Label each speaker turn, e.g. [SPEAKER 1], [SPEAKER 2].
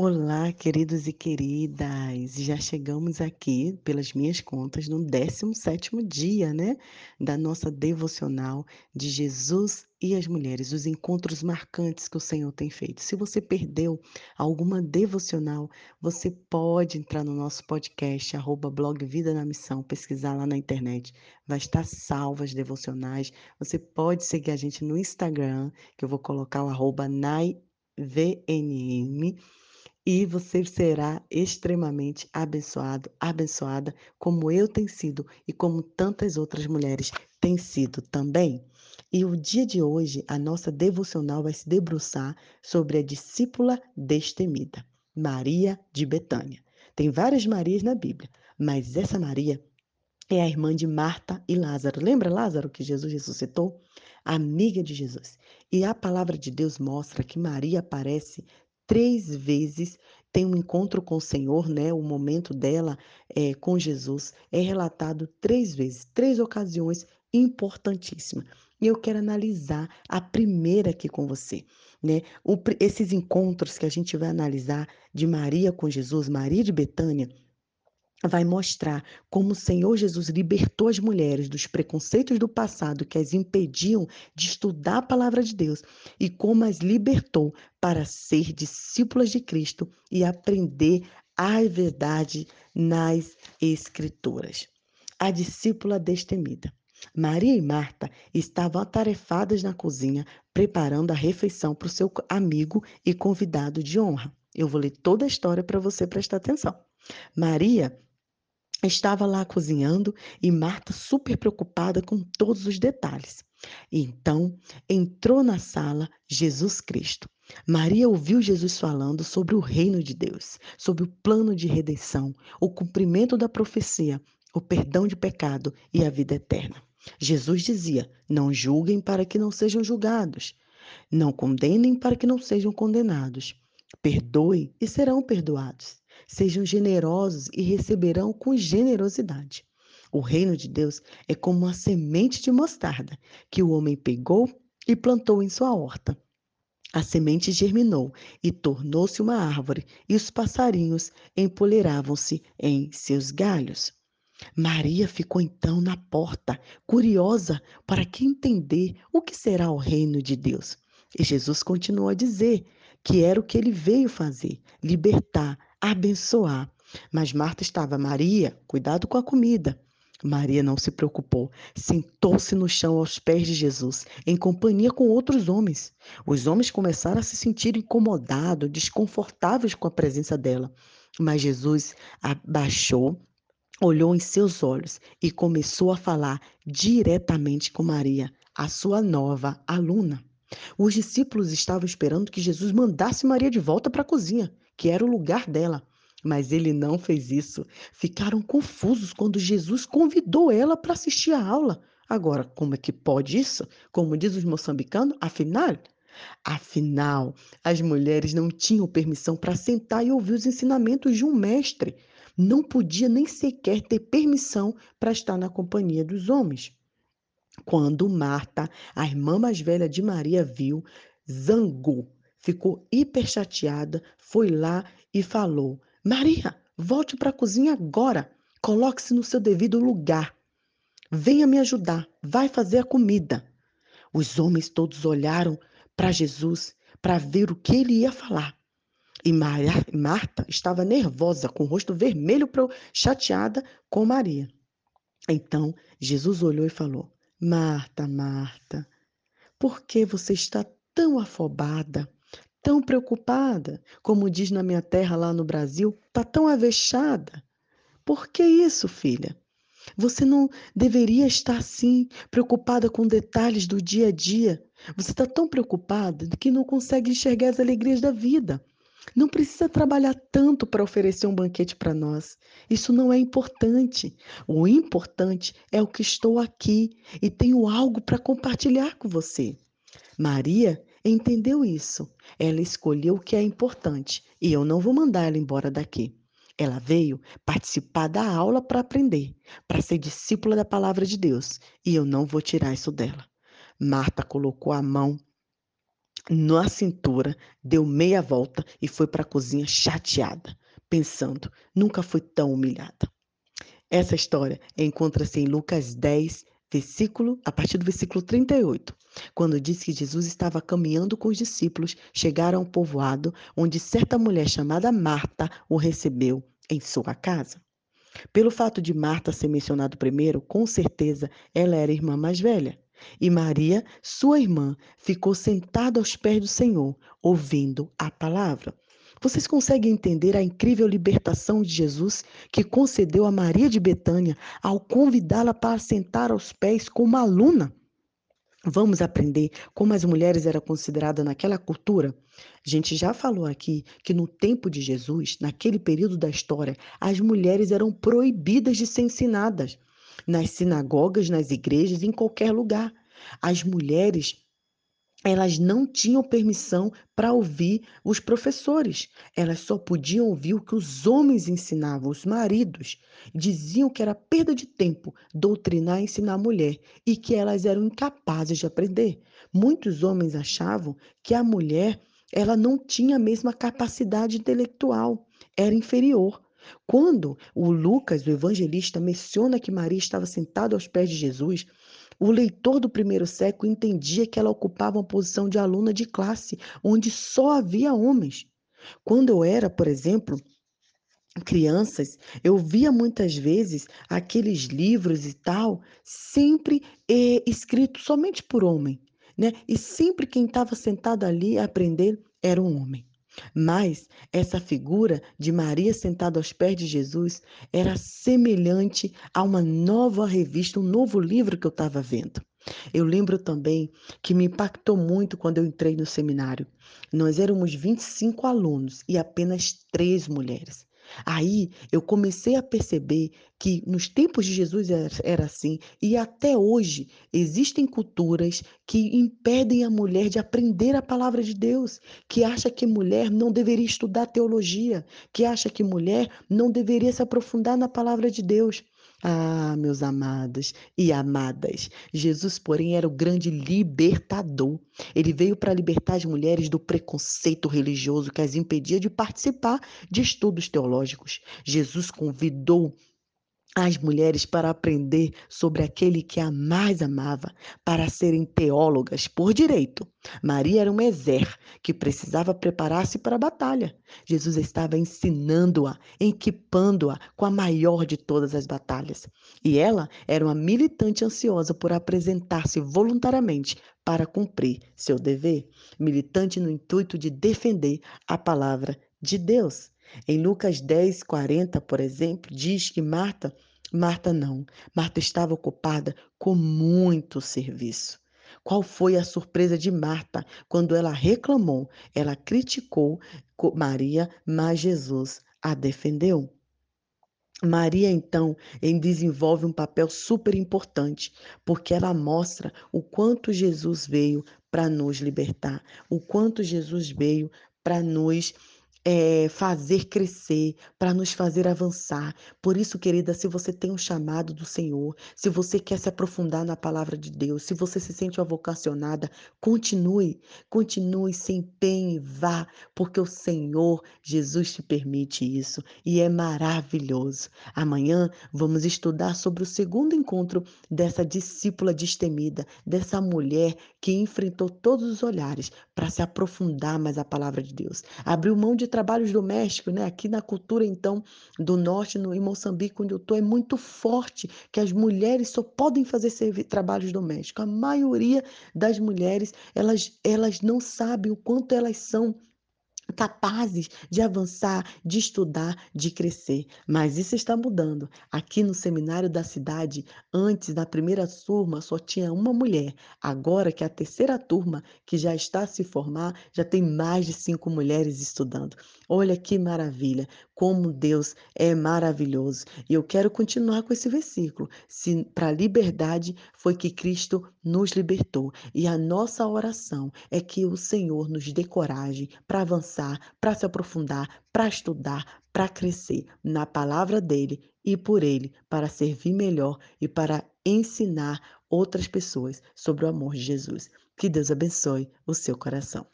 [SPEAKER 1] Olá, queridos e queridas! Já chegamos aqui, pelas minhas contas, no 17º dia, né, da nossa devocional de Jesus e as mulheres, os encontros marcantes que o Senhor tem feito. Se você perdeu alguma devocional, você pode entrar no nosso podcast, arroba blog Vida na Missão, pesquisar lá na internet. Vai estar salvo as devocionais. Você pode seguir a gente no Instagram, que eu vou colocar o arroba naivnm e você será extremamente abençoado, abençoada, como eu tenho sido e como tantas outras mulheres têm sido também. E o dia de hoje, a nossa devocional vai se debruçar sobre a discípula destemida, Maria de Betânia. Tem várias Marias na Bíblia, mas essa Maria é a irmã de Marta e Lázaro. Lembra Lázaro que Jesus ressuscitou? Amiga de Jesus. E a palavra de Deus mostra que Maria aparece três vezes tem um encontro com o Senhor, né? O momento dela é, com Jesus é relatado três vezes, três ocasiões importantíssimas. E eu quero analisar a primeira aqui com você, né? O, esses encontros que a gente vai analisar de Maria com Jesus, Maria de Betânia, vai mostrar como o Senhor Jesus libertou as mulheres dos preconceitos do passado que as impediam de estudar a palavra de Deus e como as libertou para ser discípulas de Cristo e aprender a verdade nas Escrituras. A discípula destemida. Maria e Marta estavam atarefadas na cozinha, preparando a refeição para o seu amigo e convidado de honra. Eu vou ler toda a história para você prestar atenção. Maria estava lá cozinhando e Marta super preocupada com todos os detalhes. Então entrou na sala Jesus Cristo. Maria ouviu Jesus falando sobre o reino de Deus, sobre o plano de redenção, o cumprimento da profecia, o perdão de pecado e a vida eterna. Jesus dizia: Não julguem para que não sejam julgados, não condenem para que não sejam condenados. Perdoem e serão perdoados. Sejam generosos e receberão com generosidade. O reino de Deus é como uma semente de mostarda que o homem pegou e plantou em sua horta. A semente germinou e tornou-se uma árvore, e os passarinhos empoleravam-se em seus galhos. Maria ficou então na porta, curiosa para que entender o que será o reino de Deus. E Jesus continuou a dizer que era o que ele veio fazer: libertar, abençoar. Mas Marta estava, Maria, cuidado com a comida. Maria não se preocupou, sentou-se no chão aos pés de Jesus, em companhia com outros homens. Os homens começaram a se sentir incomodados, desconfortáveis com a presença dela. Mas Jesus abaixou, olhou em seus olhos e começou a falar diretamente com Maria, a sua nova aluna. Os discípulos estavam esperando que Jesus mandasse Maria de volta para a cozinha, que era o lugar dela. Mas ele não fez isso. Ficaram confusos quando Jesus convidou ela para assistir a aula. Agora, como é que pode isso? Como diz os moçambicanos, afinal, afinal, as mulheres não tinham permissão para sentar e ouvir os ensinamentos de um mestre. Não podia nem sequer ter permissão para estar na companhia dos homens. Quando Marta, a irmã mais velha de Maria, viu, zangou, ficou hiper chateada, foi lá e falou: Maria, volte para a cozinha agora, coloque-se no seu devido lugar. Venha me ajudar, vai fazer a comida. Os homens todos olharam para Jesus para ver o que ele ia falar. E Marta estava nervosa, com o rosto vermelho, chateada com Maria. Então Jesus olhou e falou: Marta, Marta, por que você está tão afobada, tão preocupada? Como diz na minha terra lá no Brasil, está tão avexada. Por que isso, filha? Você não deveria estar assim, preocupada com detalhes do dia a dia. Você está tão preocupada que não consegue enxergar as alegrias da vida. Não precisa trabalhar tanto para oferecer um banquete para nós. Isso não é importante. O importante é o que estou aqui e tenho algo para compartilhar com você. Maria entendeu isso. Ela escolheu o que é importante e eu não vou mandar ela embora daqui. Ela veio participar da aula para aprender, para ser discípula da palavra de Deus, e eu não vou tirar isso dela. Marta colocou a mão na cintura, deu meia volta e foi para a cozinha chateada, pensando: nunca fui tão humilhada. Essa história encontra-se em Lucas 10, versículo, a partir do versículo 38, quando diz que Jesus estava caminhando com os discípulos, chegaram ao povoado onde certa mulher chamada Marta o recebeu em sua casa. Pelo fato de Marta ser mencionado primeiro, com certeza ela era a irmã mais velha. E Maria, sua irmã, ficou sentada aos pés do Senhor, ouvindo a palavra. Vocês conseguem entender a incrível libertação de Jesus que concedeu a Maria de Betânia ao convidá-la para sentar aos pés como aluna? Vamos aprender como as mulheres eram consideradas naquela cultura? A gente já falou aqui que no tempo de Jesus, naquele período da história, as mulheres eram proibidas de ser ensinadas nas sinagogas, nas igrejas, em qualquer lugar. As mulheres elas não tinham permissão para ouvir os professores. Elas só podiam ouvir o que os homens ensinavam, os maridos. Diziam que era perda de tempo doutrinar e ensinar a mulher e que elas eram incapazes de aprender. Muitos homens achavam que a mulher ela não tinha a mesma capacidade intelectual, era inferior. Quando o Lucas, o evangelista, menciona que Maria estava sentada aos pés de Jesus, o leitor do primeiro século entendia que ela ocupava uma posição de aluna de classe, onde só havia homens. Quando eu era, por exemplo, crianças, eu via muitas vezes aqueles livros e tal, sempre é, escritos somente por homem, né? E sempre quem estava sentado ali a aprender era um homem. Mas essa figura de Maria sentada aos pés de Jesus era semelhante a uma nova revista, um novo livro que eu estava vendo. Eu lembro também que me impactou muito quando eu entrei no seminário. Nós éramos 25 alunos e apenas três mulheres. Aí eu comecei a perceber que nos tempos de Jesus era assim e até hoje existem culturas que impedem a mulher de aprender a palavra de Deus, que acha que mulher não deveria estudar teologia, que acha que mulher não deveria se aprofundar na palavra de Deus. Ah, meus amados e amadas, Jesus, porém, era o grande libertador. Ele veio para libertar as mulheres do preconceito religioso que as impedia de participar de estudos teológicos. Jesus convidou as mulheres para aprender sobre aquele que a mais amava, para serem teólogas por direito. Maria era uma exer que precisava preparar-se para a batalha. Jesus estava ensinando-a, equipando-a com a maior de todas as batalhas. E ela era uma militante ansiosa por apresentar-se voluntariamente para cumprir seu dever, militante no intuito de defender a palavra de Deus. Em Lucas 10, 40, por exemplo, diz que Marta Marta não. Marta estava ocupada com muito serviço. Qual foi a surpresa de Marta quando ela reclamou? Ela criticou Maria, mas Jesus a defendeu. Maria, então, desenvolve um papel super importante, porque ela mostra o quanto Jesus veio para nos libertar, o quanto Jesus veio para nos é, fazer crescer, para nos fazer avançar. Por isso, querida, se você tem um chamado do Senhor, se você quer se aprofundar na palavra de Deus, se você se sente uma vocacionada, continue, continue, se empenhe, vá, porque o Senhor Jesus te permite isso e é maravilhoso. Amanhã vamos estudar sobre o segundo encontro dessa discípula destemida, dessa mulher que enfrentou todos os olhares para se aprofundar mais a palavra de Deus. Abriu mão de trabalhos domésticos, né? Aqui na cultura, então, do norte, no, em Moçambique, onde eu estou, é muito forte que as mulheres só podem fazer trabalhos domésticos. A maioria das mulheres, elas, elas não sabem o quanto elas são capazes de avançar, de estudar, de crescer. Mas isso está mudando. Aqui no seminário da cidade, antes da primeira turma só tinha uma mulher. Agora que é a terceira turma que já está a se formar, já tem mais de cinco mulheres estudando. Olha que maravilha, como Deus é maravilhoso. E eu quero continuar com esse versículo. Se para a liberdade foi que Cristo nos libertou. E a nossa oração é que o Senhor nos dê coragem para avançar para se aprofundar, para estudar, para crescer na palavra dele e por ele, para servir melhor e para ensinar outras pessoas sobre o amor de Jesus. Que Deus abençoe o seu coração.